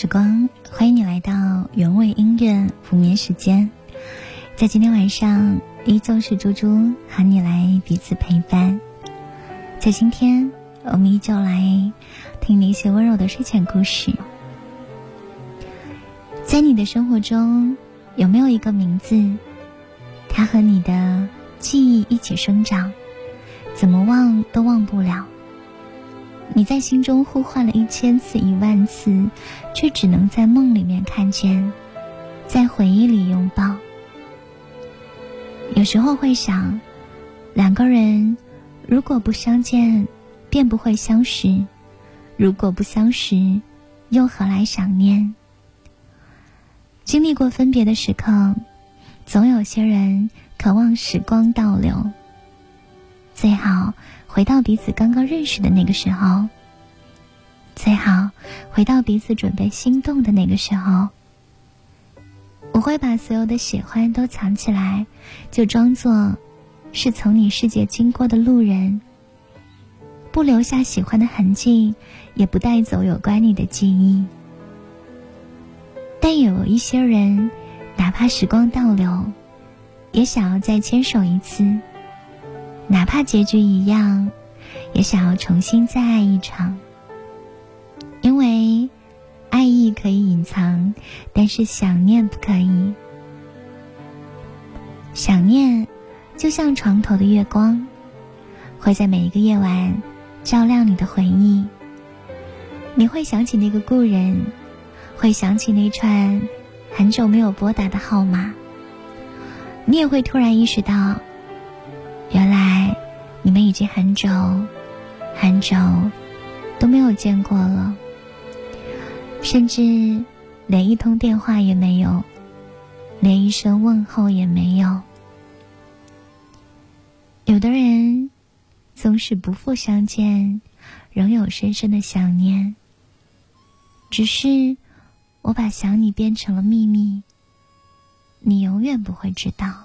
时光，欢迎你来到原味音乐补眠时间。在今天晚上，依旧是猪猪和你来彼此陪伴。在今天，我们依旧来听你一些温柔的睡前故事。在你的生活中，有没有一个名字，它和你的记忆一起生长，怎么忘都忘不了？你在心中呼唤了一千次、一万次，却只能在梦里面看见，在回忆里拥抱。有时候会想，两个人如果不相见，便不会相识；如果不相识，又何来想念？经历过分别的时刻，总有些人渴望时光倒流，最好。回到彼此刚刚认识的那个时候，最好回到彼此准备心动的那个时候。我会把所有的喜欢都藏起来，就装作是从你世界经过的路人，不留下喜欢的痕迹，也不带走有关你的记忆。但有一些人，哪怕时光倒流，也想要再牵手一次。哪怕结局一样，也想要重新再爱一场。因为爱意可以隐藏，但是想念不可以。想念就像床头的月光，会在每一个夜晚照亮你的回忆。你会想起那个故人，会想起那串很久没有拨打的号码。你也会突然意识到。原来你们已经很久很久都没有见过了，甚至连一通电话也没有，连一声问候也没有。有的人总是不复相见，仍有深深的想念。只是我把想你变成了秘密，你永远不会知道。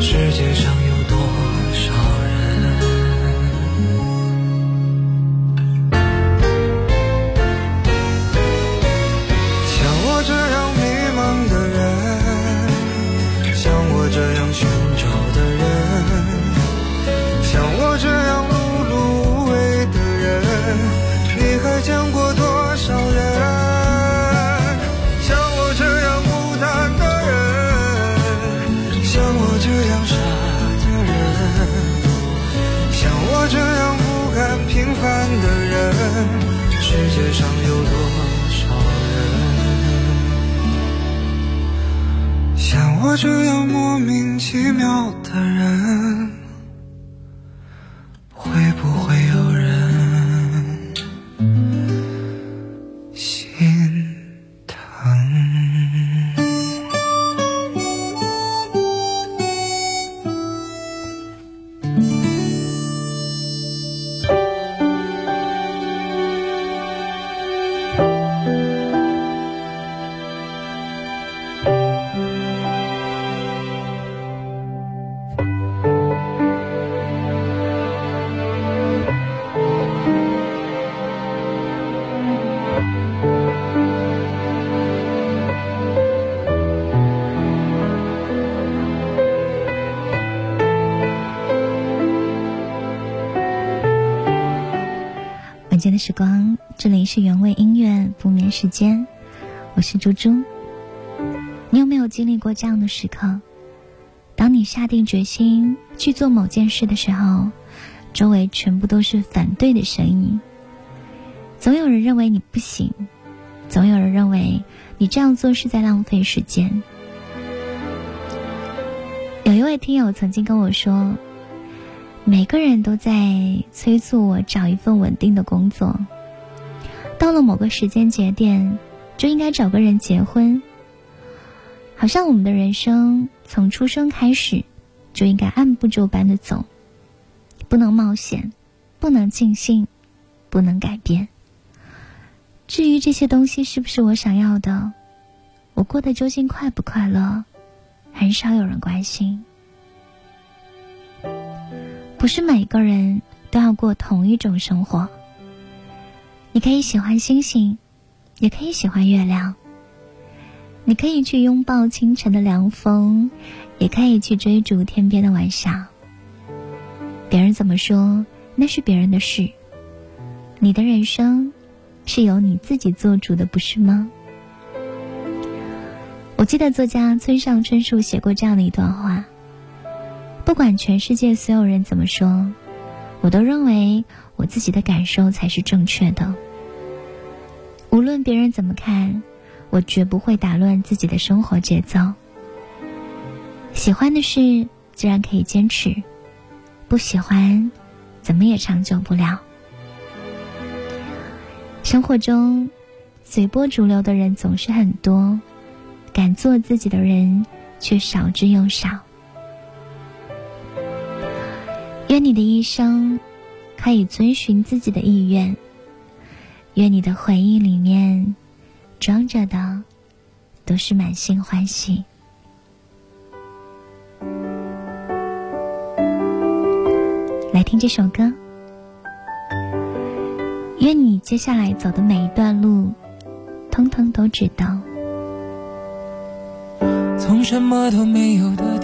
世界上像我这样莫名其妙的人。时光，这里是原味音乐不眠时间，我是猪猪。你有没有经历过这样的时刻？当你下定决心去做某件事的时候，周围全部都是反对的声音。总有人认为你不行，总有人认为你这样做是在浪费时间。有一位听友曾经跟我说。每个人都在催促我找一份稳定的工作。到了某个时间节点，就应该找个人结婚。好像我们的人生从出生开始，就应该按部就班的走，不能冒险，不能尽兴，不能改变。至于这些东西是不是我想要的，我过得究竟快不快乐，很少有人关心。不是每个人都要过同一种生活。你可以喜欢星星，也可以喜欢月亮。你可以去拥抱清晨的凉风，也可以去追逐天边的晚霞。别人怎么说，那是别人的事。你的人生是由你自己做主的，不是吗？我记得作家村上春树写过这样的一段话。不管全世界所有人怎么说，我都认为我自己的感受才是正确的。无论别人怎么看，我绝不会打乱自己的生活节奏。喜欢的事自然可以坚持，不喜欢，怎么也长久不了。生活中，随波逐流的人总是很多，敢做自己的人却少之又少。愿你的一生可以遵循自己的意愿。愿你的回忆里面装着的都是满心欢喜。来听这首歌。愿你接下来走的每一段路，通通都知道。从什么都没有的。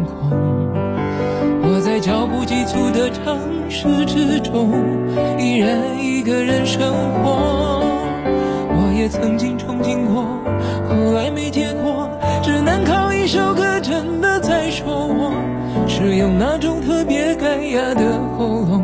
不急促的城市之中，依然一个人生活。我也曾经憧憬过，后来没结果，只能靠一首歌真的在说我，是用那种特别干哑的喉咙，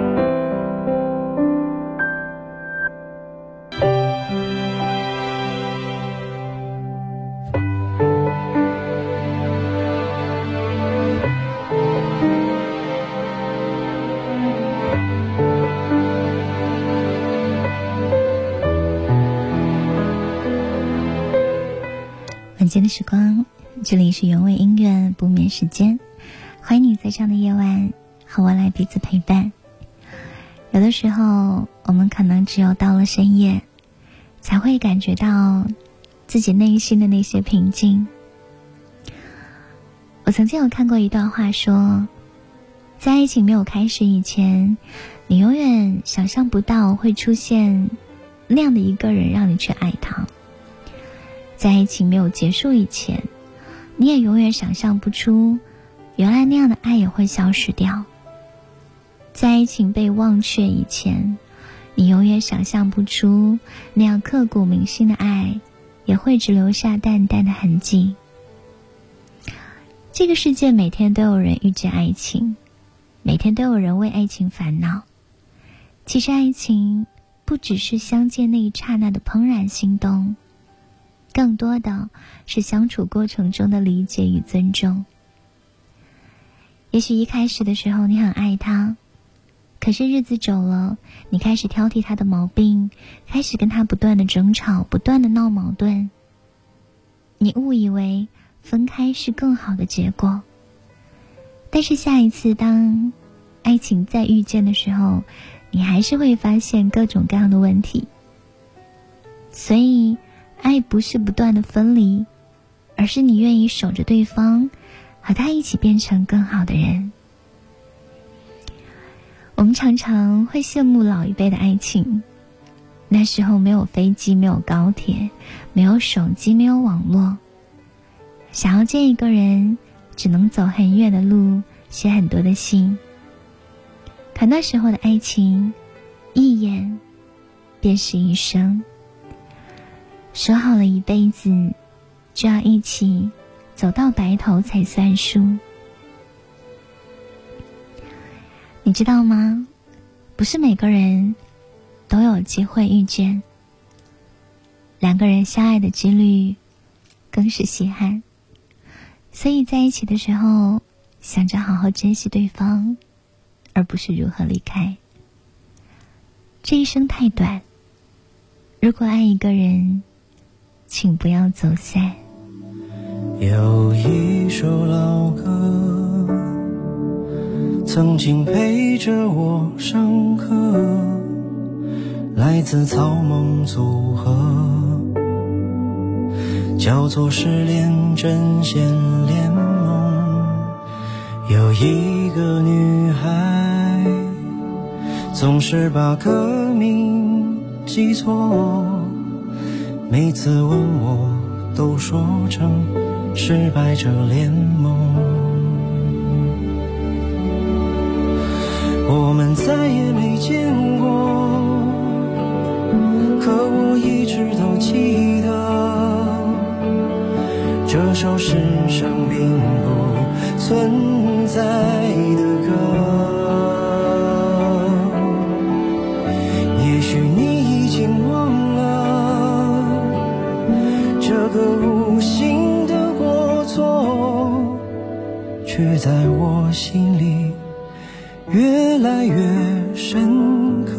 间的时光，这里是原味音乐不眠时间，欢迎你在这样的夜晚和我来彼此陪伴。有的时候，我们可能只有到了深夜，才会感觉到自己内心的那些平静。我曾经有看过一段话，说，在爱情没有开始以前，你永远想象不到会出现那样的一个人，让你去爱他。在爱情没有结束以前，你也永远想象不出，原来那样的爱也会消失掉。在爱情被忘却以前，你永远想象不出那样刻骨铭心的爱，也会只留下淡淡的痕迹。这个世界每天都有人遇见爱情，每天都有人为爱情烦恼。其实，爱情不只是相见那一刹那的怦然心动。更多的是相处过程中的理解与尊重。也许一开始的时候你很爱他，可是日子久了，你开始挑剔他的毛病，开始跟他不断的争吵，不断的闹矛盾。你误以为分开是更好的结果，但是下一次当爱情再遇见的时候，你还是会发现各种各样的问题。所以。爱不是不断的分离，而是你愿意守着对方，和他一起变成更好的人。我们常常会羡慕老一辈的爱情，那时候没有飞机，没有高铁，没有手机，没有网络，想要见一个人，只能走很远的路，写很多的信。可那时候的爱情，一眼便是一生。说好了一辈子，就要一起走到白头才算数。你知道吗？不是每个人都有机会遇见。两个人相爱的几率更是稀罕。所以在一起的时候，想着好好珍惜对方，而不是如何离开。这一生太短，如果爱一个人，请不要走散。有一首老歌，曾经陪着我上课，来自草蜢组合，叫做《失恋阵线联盟》。有一个女孩，总是把歌名记错，每次问我，都说成。失败者联盟，我们再也没见过，可我一直都记得，这首世上并不存在的歌。在我心里越来越深刻，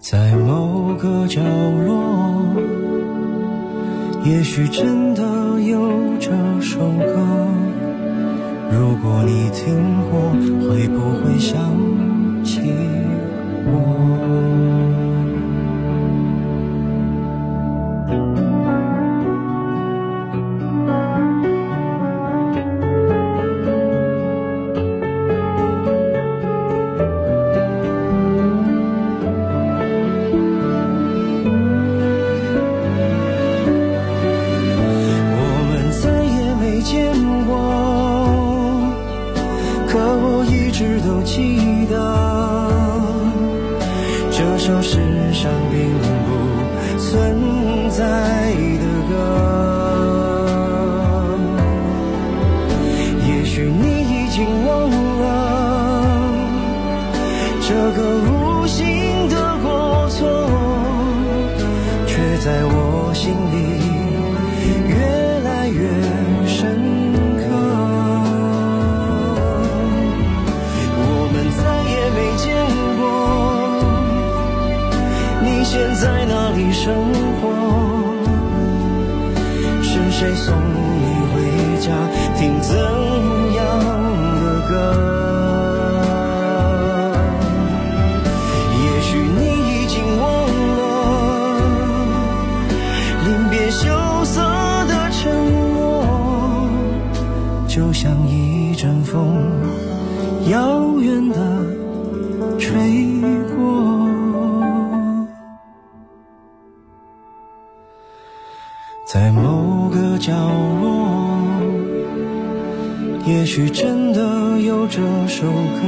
在某个角落，也许真的有这首歌。如果你听过，会不会想起我？也许真的有这首歌。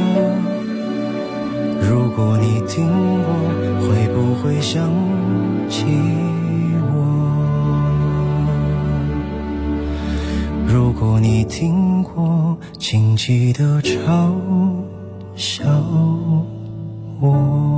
如果你听过，会不会想起我？如果你听过，请记得嘲笑我。